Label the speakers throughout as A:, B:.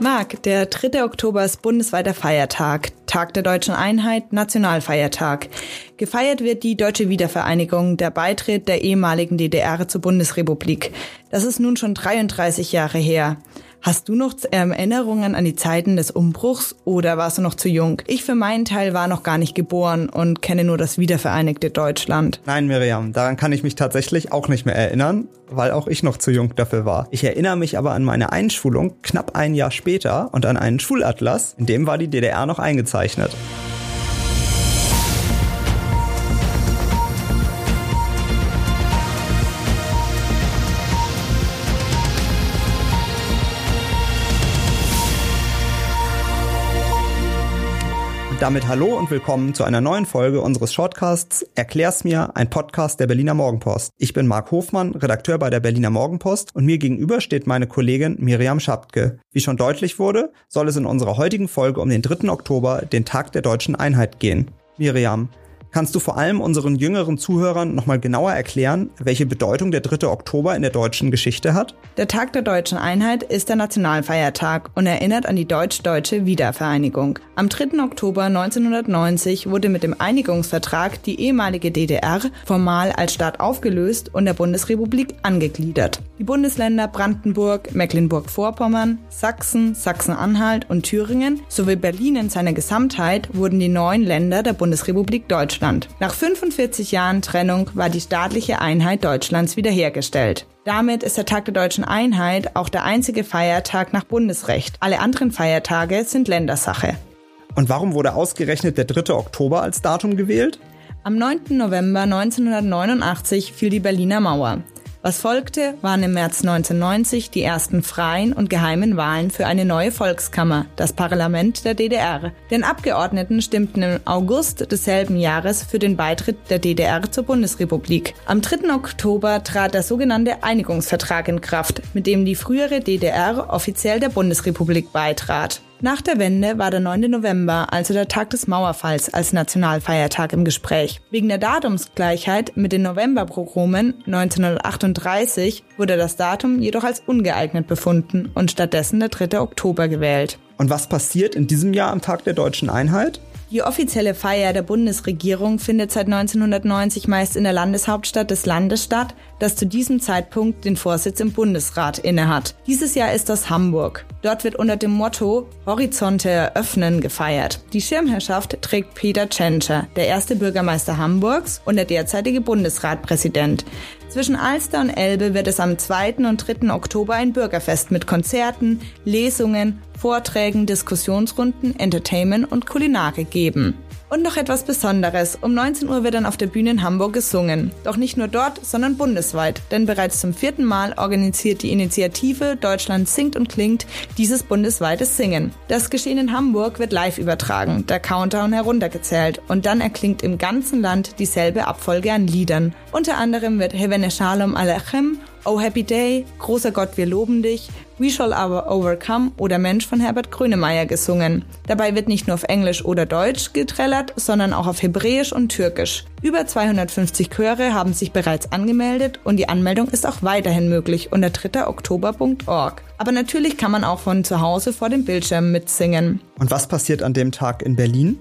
A: Marc, der 3. Oktober ist bundesweiter Feiertag, Tag der deutschen Einheit, Nationalfeiertag. Gefeiert wird die deutsche Wiedervereinigung, der Beitritt der ehemaligen DDR zur Bundesrepublik. Das ist nun schon 33 Jahre her. Hast du noch Erinnerungen an die Zeiten des Umbruchs oder warst du noch zu jung? Ich für meinen Teil war noch gar nicht geboren und kenne nur das wiedervereinigte Deutschland.
B: Nein, Miriam, daran kann ich mich tatsächlich auch nicht mehr erinnern, weil auch ich noch zu jung dafür war. Ich erinnere mich aber an meine Einschulung knapp ein Jahr später und an einen Schulatlas, in dem war die DDR noch eingezeichnet. Damit hallo und willkommen zu einer neuen Folge unseres Shortcasts Erklär's mir, ein Podcast der Berliner Morgenpost. Ich bin Marc Hofmann, Redakteur bei der Berliner Morgenpost und mir gegenüber steht meine Kollegin Miriam Schapke. Wie schon deutlich wurde, soll es in unserer heutigen Folge um den 3. Oktober, den Tag der deutschen Einheit gehen. Miriam, Kannst du vor allem unseren jüngeren Zuhörern nochmal genauer erklären, welche Bedeutung der 3. Oktober in der deutschen Geschichte hat?
A: Der Tag der deutschen Einheit ist der Nationalfeiertag und erinnert an die deutsch-deutsche Wiedervereinigung. Am 3. Oktober 1990 wurde mit dem Einigungsvertrag die ehemalige DDR formal als Staat aufgelöst und der Bundesrepublik angegliedert. Die Bundesländer Brandenburg, Mecklenburg-Vorpommern, Sachsen, Sachsen-Anhalt und Thüringen sowie Berlin in seiner Gesamtheit wurden die neuen Länder der Bundesrepublik Deutschland. Deutschland. Nach 45 Jahren Trennung war die staatliche Einheit Deutschlands wiederhergestellt. Damit ist der Tag der deutschen Einheit auch der einzige Feiertag nach Bundesrecht. Alle anderen Feiertage sind Ländersache.
B: Und warum wurde ausgerechnet der 3. Oktober als Datum gewählt?
A: Am 9. November 1989 fiel die Berliner Mauer. Was folgte, waren im März 1990 die ersten freien und geheimen Wahlen für eine neue Volkskammer, das Parlament der DDR. Den Abgeordneten stimmten im August desselben Jahres für den Beitritt der DDR zur Bundesrepublik. Am 3. Oktober trat der sogenannte Einigungsvertrag in Kraft, mit dem die frühere DDR offiziell der Bundesrepublik beitrat. Nach der Wende war der 9. November, also der Tag des Mauerfalls, als Nationalfeiertag im Gespräch. Wegen der Datumsgleichheit mit den Novemberprogramen 1938 wurde das Datum jedoch als ungeeignet befunden und stattdessen der 3. Oktober gewählt.
B: Und was passiert in diesem Jahr am Tag der deutschen Einheit?
A: Die offizielle Feier der Bundesregierung findet seit 1990 meist in der Landeshauptstadt des Landes statt, das zu diesem Zeitpunkt den Vorsitz im Bundesrat innehat. Dieses Jahr ist das Hamburg. Dort wird unter dem Motto Horizonte eröffnen gefeiert. Die Schirmherrschaft trägt Peter Tschentscher, der erste Bürgermeister Hamburgs und der derzeitige Bundesratpräsident. Zwischen Alster und Elbe wird es am 2. und 3. Oktober ein Bürgerfest mit Konzerten, Lesungen, Vorträgen, Diskussionsrunden, Entertainment und Kulinarik geben. Und noch etwas Besonderes. Um 19 Uhr wird dann auf der Bühne in Hamburg gesungen. Doch nicht nur dort, sondern bundesweit. Denn bereits zum vierten Mal organisiert die Initiative Deutschland singt und klingt dieses bundesweites Singen. Das Geschehen in Hamburg wird live übertragen, der Countdown heruntergezählt und dann erklingt im ganzen Land dieselbe Abfolge an Liedern. Unter anderem wird Hevene Shalom Alechem Oh Happy Day, Großer Gott, wir loben dich, We Shall Our Overcome oder Mensch von Herbert Grönemeyer gesungen. Dabei wird nicht nur auf Englisch oder Deutsch getrellert, sondern auch auf Hebräisch und Türkisch. Über 250 Chöre haben sich bereits angemeldet und die Anmeldung ist auch weiterhin möglich unter 3oktober.org. Aber natürlich kann man auch von zu Hause vor dem Bildschirm mitsingen.
B: Und was passiert an dem Tag in Berlin?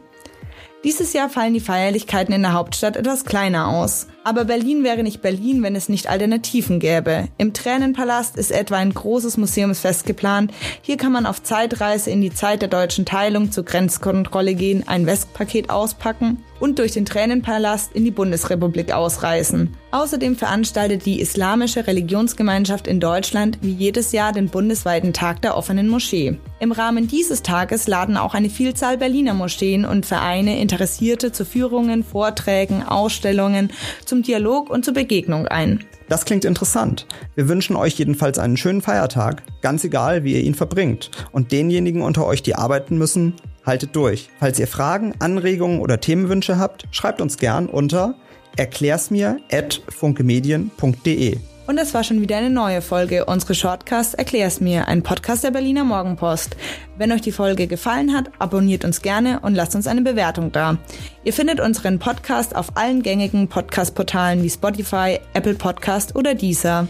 A: Dieses Jahr fallen die Feierlichkeiten in der Hauptstadt etwas kleiner aus. Aber Berlin wäre nicht Berlin, wenn es nicht Alternativen gäbe. Im Tränenpalast ist etwa ein großes Museumsfest geplant. Hier kann man auf Zeitreise in die Zeit der deutschen Teilung zur Grenzkontrolle gehen, ein Westpaket auspacken und durch den Tränenpalast in die Bundesrepublik ausreisen. Außerdem veranstaltet die Islamische Religionsgemeinschaft in Deutschland wie jedes Jahr den bundesweiten Tag der offenen Moschee. Im Rahmen dieses Tages laden auch eine Vielzahl Berliner Moscheen und Vereine Interessierte zu Führungen, Vorträgen, Ausstellungen, zum Dialog und zur Begegnung ein.
B: Das klingt interessant. Wir wünschen euch jedenfalls einen schönen Feiertag, ganz egal, wie ihr ihn verbringt. Und denjenigen unter euch, die arbeiten müssen, haltet durch. Falls ihr Fragen, Anregungen oder Themenwünsche habt, schreibt uns gern unter erklärsmir@funkemedien.de.
A: Und das war schon wieder eine neue Folge unseres Shortcasts Erklär's mir, ein Podcast der Berliner Morgenpost. Wenn euch die Folge gefallen hat, abonniert uns gerne und lasst uns eine Bewertung da. Ihr findet unseren Podcast auf allen gängigen Podcast-Portalen wie Spotify, Apple Podcast oder Deezer.